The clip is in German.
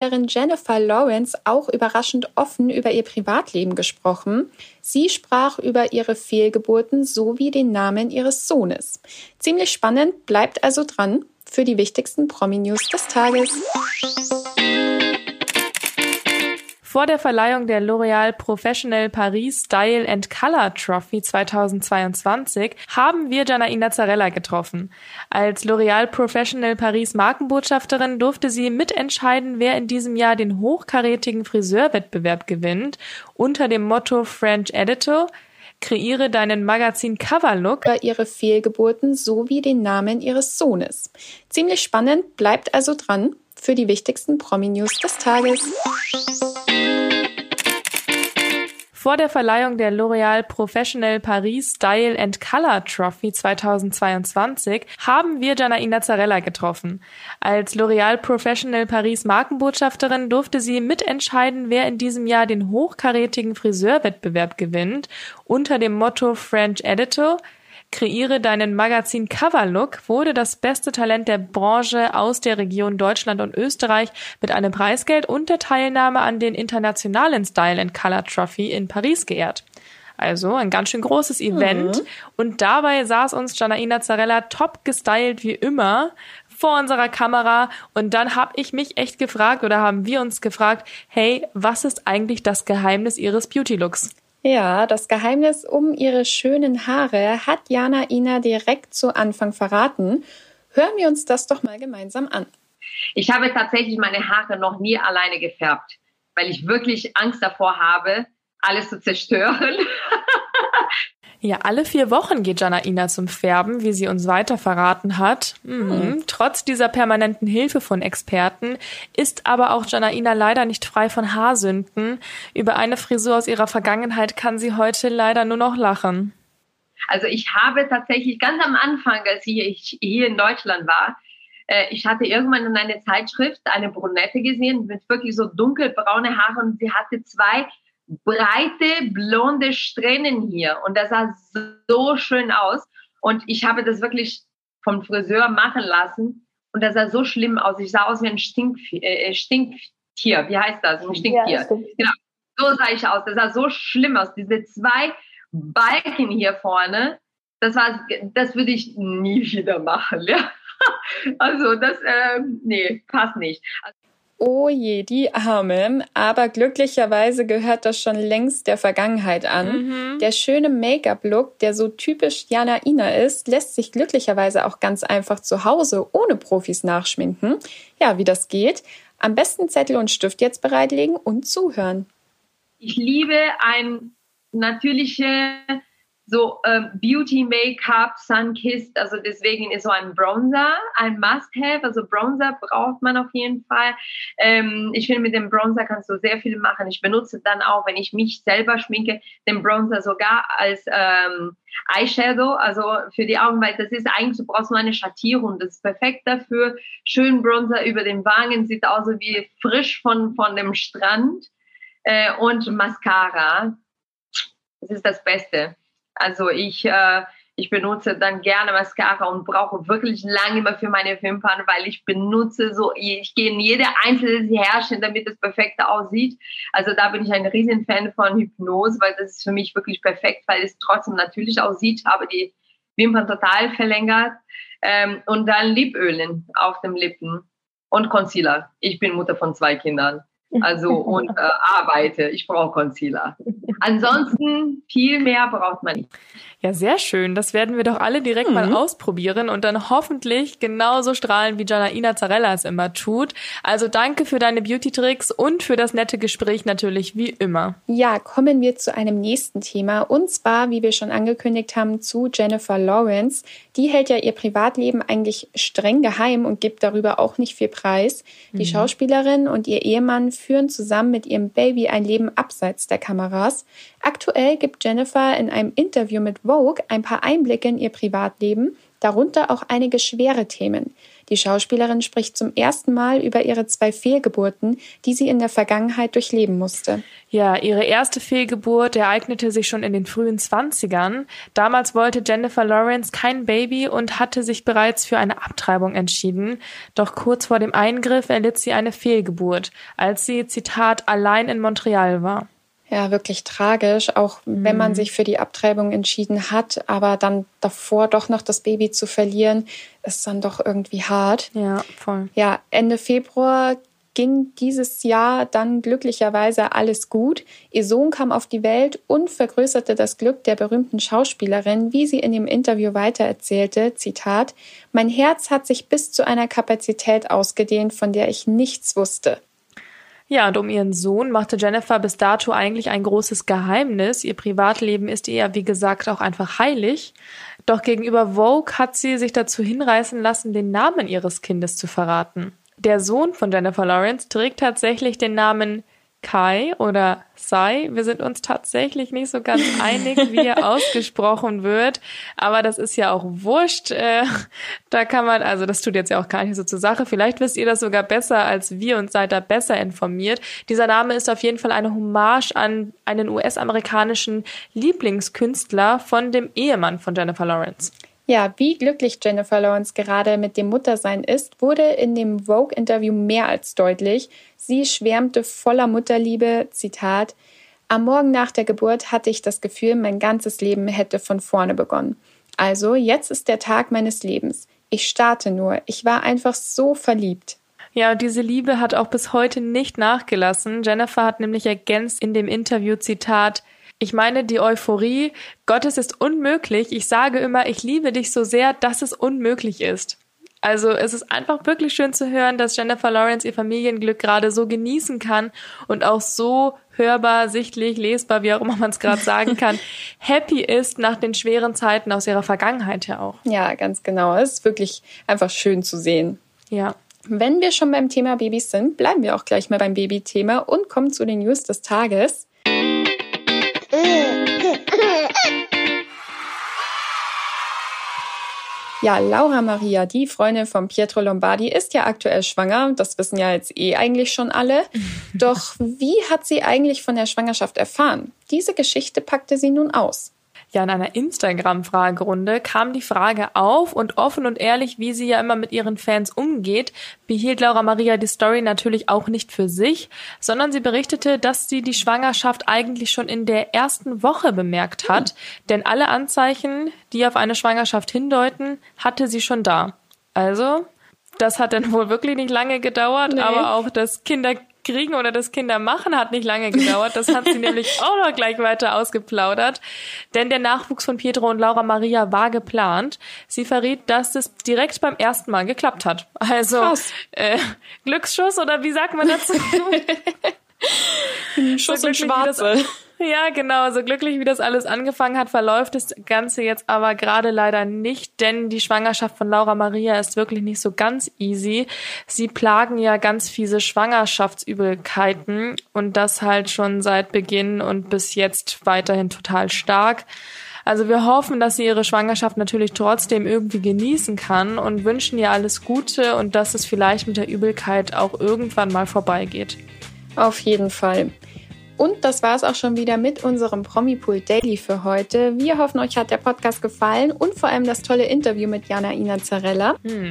Jennifer Lawrence auch überraschend offen über ihr Privatleben gesprochen. Sie sprach über ihre Fehlgeburten sowie den Namen ihres Sohnes. Ziemlich spannend, bleibt also dran für die wichtigsten Promi-News des Tages. Vor der Verleihung der L'Oréal Professional Paris Style and Color Trophy 2022 haben wir Janaina Zarella getroffen. Als L'Oréal Professional Paris Markenbotschafterin durfte sie mitentscheiden, wer in diesem Jahr den hochkarätigen Friseurwettbewerb gewinnt, unter dem Motto French Editor Kreiere deinen Magazin-Cover-Look. Über ihre Fehlgeburten sowie den Namen ihres Sohnes. Ziemlich spannend, bleibt also dran für die wichtigsten Promi-News des Tages. Vor der Verleihung der L'Oréal Professional Paris Style and Color Trophy 2022 haben wir Janaina Zarella getroffen. Als L'Oréal Professional Paris Markenbotschafterin durfte sie mitentscheiden, wer in diesem Jahr den hochkarätigen Friseurwettbewerb gewinnt, unter dem Motto French Editor Kreiere deinen Magazin-Cover-Look wurde das beste Talent der Branche aus der Region Deutschland und Österreich mit einem Preisgeld und der Teilnahme an den internationalen Style and Color Trophy in Paris geehrt. Also ein ganz schön großes Event. Mhm. Und dabei saß uns Janaina Zarella top gestylt wie immer vor unserer Kamera. Und dann habe ich mich echt gefragt oder haben wir uns gefragt, hey, was ist eigentlich das Geheimnis ihres Beauty-Looks? Ja, das Geheimnis um ihre schönen Haare hat Jana Ina direkt zu Anfang verraten. Hören wir uns das doch mal gemeinsam an. Ich habe tatsächlich meine Haare noch nie alleine gefärbt, weil ich wirklich Angst davor habe, alles zu zerstören. Ja, alle vier Wochen geht Janaina zum Färben, wie sie uns weiter verraten hat. Mhm. Hm. Trotz dieser permanenten Hilfe von Experten ist aber auch Janaina leider nicht frei von Haarsünden. Über eine Frisur aus ihrer Vergangenheit kann sie heute leider nur noch lachen. Also ich habe tatsächlich ganz am Anfang, als ich hier in Deutschland war, äh, ich hatte irgendwann in einer Zeitschrift eine Brunette gesehen mit wirklich so dunkelbraune Haare und sie hatte zwei breite, blonde Strähnen hier. Und das sah so schön aus. Und ich habe das wirklich vom Friseur machen lassen. Und das sah so schlimm aus. Ich sah aus wie ein Stink, äh, Stinktier. Wie heißt das? Ein Stinktier. Ja, genau. So sah ich aus. Das sah so schlimm aus. Diese zwei Balken hier vorne, das war, das würde ich nie wieder machen. Ja? Also das, äh, nee, passt nicht. Oh je, die Arme. Aber glücklicherweise gehört das schon längst der Vergangenheit an. Mhm. Der schöne Make-up-Look, der so typisch Jana Ina ist, lässt sich glücklicherweise auch ganz einfach zu Hause ohne Profis nachschminken. Ja, wie das geht. Am besten Zettel und Stift jetzt bereitlegen und zuhören. Ich liebe ein natürliche so ähm, Beauty Make-up, Sunkissed, also deswegen ist so ein Bronzer ein Must-Have, also Bronzer braucht man auf jeden Fall. Ähm, ich finde, mit dem Bronzer kannst du sehr viel machen. Ich benutze dann auch, wenn ich mich selber schminke, den Bronzer sogar als ähm, Eyeshadow, also für die Augen, weil das ist eigentlich, du brauchst nur eine Schattierung, das ist perfekt dafür. Schön Bronzer über den Wangen, sieht aus wie frisch von, von dem Strand äh, und Mascara. Das ist das Beste. Also ich, äh, ich benutze dann gerne Mascara und brauche wirklich lange immer für meine Wimpern, weil ich benutze so, ich gehe in jede einzelne Härchen, damit es perfekt aussieht. Also da bin ich ein riesen Fan von Hypnose, weil das ist für mich wirklich perfekt, weil es trotzdem natürlich aussieht, habe die Wimpern total verlängert. Ähm, und dann Lipölen auf den Lippen und Concealer. Ich bin Mutter von zwei Kindern. Also und äh, arbeite. Ich brauche Concealer. Ansonsten viel mehr braucht man nicht. Ja, sehr schön. Das werden wir doch alle direkt mhm. mal ausprobieren und dann hoffentlich genauso strahlen, wie Janaina Zarella es immer tut. Also danke für deine Beauty-Tricks und für das nette Gespräch natürlich wie immer. Ja, kommen wir zu einem nächsten Thema und zwar, wie wir schon angekündigt haben, zu Jennifer Lawrence. Die hält ja ihr Privatleben eigentlich streng geheim und gibt darüber auch nicht viel Preis. Die mhm. Schauspielerin und ihr Ehemann führen zusammen mit ihrem Baby ein Leben abseits der Kameras. Aktuell gibt Jennifer in einem Interview mit Vogue ein paar Einblicke in ihr Privatleben darunter auch einige schwere Themen. Die Schauspielerin spricht zum ersten Mal über ihre zwei Fehlgeburten, die sie in der Vergangenheit durchleben musste. Ja, ihre erste Fehlgeburt ereignete sich schon in den frühen Zwanzigern. Damals wollte Jennifer Lawrence kein Baby und hatte sich bereits für eine Abtreibung entschieden. Doch kurz vor dem Eingriff erlitt sie eine Fehlgeburt, als sie, Zitat, allein in Montreal war ja wirklich tragisch, auch mhm. wenn man mhm. sich für die Abtreibung entschieden hat, aber dann davor doch noch das Baby zu verlieren, ist dann doch irgendwie hart. Ja, voll. Ja, Ende Februar ging dieses Jahr dann glücklicherweise alles gut. Ihr Sohn kam auf die Welt und vergrößerte das Glück der berühmten Schauspielerin, wie sie in dem Interview weitererzählte, Zitat, Mein Herz hat sich bis zu einer Kapazität ausgedehnt, von der ich nichts wusste. Ja, und um ihren Sohn machte Jennifer bis dato eigentlich ein großes Geheimnis. Ihr Privatleben ist ihr, wie gesagt, auch einfach heilig. Doch gegenüber Vogue hat sie sich dazu hinreißen lassen, den Namen ihres Kindes zu verraten. Der Sohn von Jennifer Lawrence trägt tatsächlich den Namen Kai oder Sai. Wir sind uns tatsächlich nicht so ganz einig, wie er ausgesprochen wird. Aber das ist ja auch wurscht. Äh, da kann man, also das tut jetzt ja auch gar nicht so zur Sache. Vielleicht wisst ihr das sogar besser als wir und seid da besser informiert. Dieser Name ist auf jeden Fall eine Hommage an einen US-amerikanischen Lieblingskünstler von dem Ehemann von Jennifer Lawrence. Ja, wie glücklich Jennifer Lawrence gerade mit dem Muttersein ist, wurde in dem Vogue-Interview mehr als deutlich. Sie schwärmte voller Mutterliebe, Zitat, Am Morgen nach der Geburt hatte ich das Gefühl, mein ganzes Leben hätte von vorne begonnen. Also, jetzt ist der Tag meines Lebens. Ich starte nur. Ich war einfach so verliebt. Ja, diese Liebe hat auch bis heute nicht nachgelassen. Jennifer hat nämlich ergänzt in dem Interview Zitat, ich meine die Euphorie, Gottes ist unmöglich. Ich sage immer, ich liebe dich so sehr, dass es unmöglich ist. Also es ist einfach wirklich schön zu hören, dass Jennifer Lawrence ihr Familienglück gerade so genießen kann und auch so hörbar, sichtlich, lesbar, wie auch immer man es gerade sagen kann, happy ist nach den schweren Zeiten aus ihrer Vergangenheit ja auch. Ja, ganz genau. Es ist wirklich einfach schön zu sehen. Ja. Wenn wir schon beim Thema Babys sind, bleiben wir auch gleich mal beim Babythema und kommen zu den News des Tages. Ja, Laura Maria, die Freundin von Pietro Lombardi, ist ja aktuell schwanger. Das wissen ja jetzt eh eigentlich schon alle. Doch wie hat sie eigentlich von der Schwangerschaft erfahren? Diese Geschichte packte sie nun aus. Ja, in einer Instagram-Fragerunde kam die Frage auf und offen und ehrlich, wie sie ja immer mit ihren Fans umgeht, behielt Laura Maria die Story natürlich auch nicht für sich, sondern sie berichtete, dass sie die Schwangerschaft eigentlich schon in der ersten Woche bemerkt hat, denn alle Anzeichen, die auf eine Schwangerschaft hindeuten, hatte sie schon da. Also, das hat dann wohl wirklich nicht lange gedauert, nee. aber auch das Kinder kriegen oder das Kinder machen hat nicht lange gedauert. Das hat sie nämlich auch noch gleich weiter ausgeplaudert. Denn der Nachwuchs von Pietro und Laura Maria war geplant. Sie verriet, dass es direkt beim ersten Mal geklappt hat. Also äh, Glücksschuss oder wie sagt man dazu? Schuss und Schwarze. Ja, genau. So glücklich wie das alles angefangen hat, verläuft das Ganze jetzt aber gerade leider nicht, denn die Schwangerschaft von Laura Maria ist wirklich nicht so ganz easy. Sie plagen ja ganz fiese Schwangerschaftsübelkeiten und das halt schon seit Beginn und bis jetzt weiterhin total stark. Also wir hoffen, dass sie ihre Schwangerschaft natürlich trotzdem irgendwie genießen kann und wünschen ihr alles Gute und dass es vielleicht mit der Übelkeit auch irgendwann mal vorbeigeht. Auf jeden Fall. Und das war es auch schon wieder mit unserem Promipool Daily für heute. Wir hoffen, euch hat der Podcast gefallen und vor allem das tolle Interview mit Jana Ina Zarella. Mhm.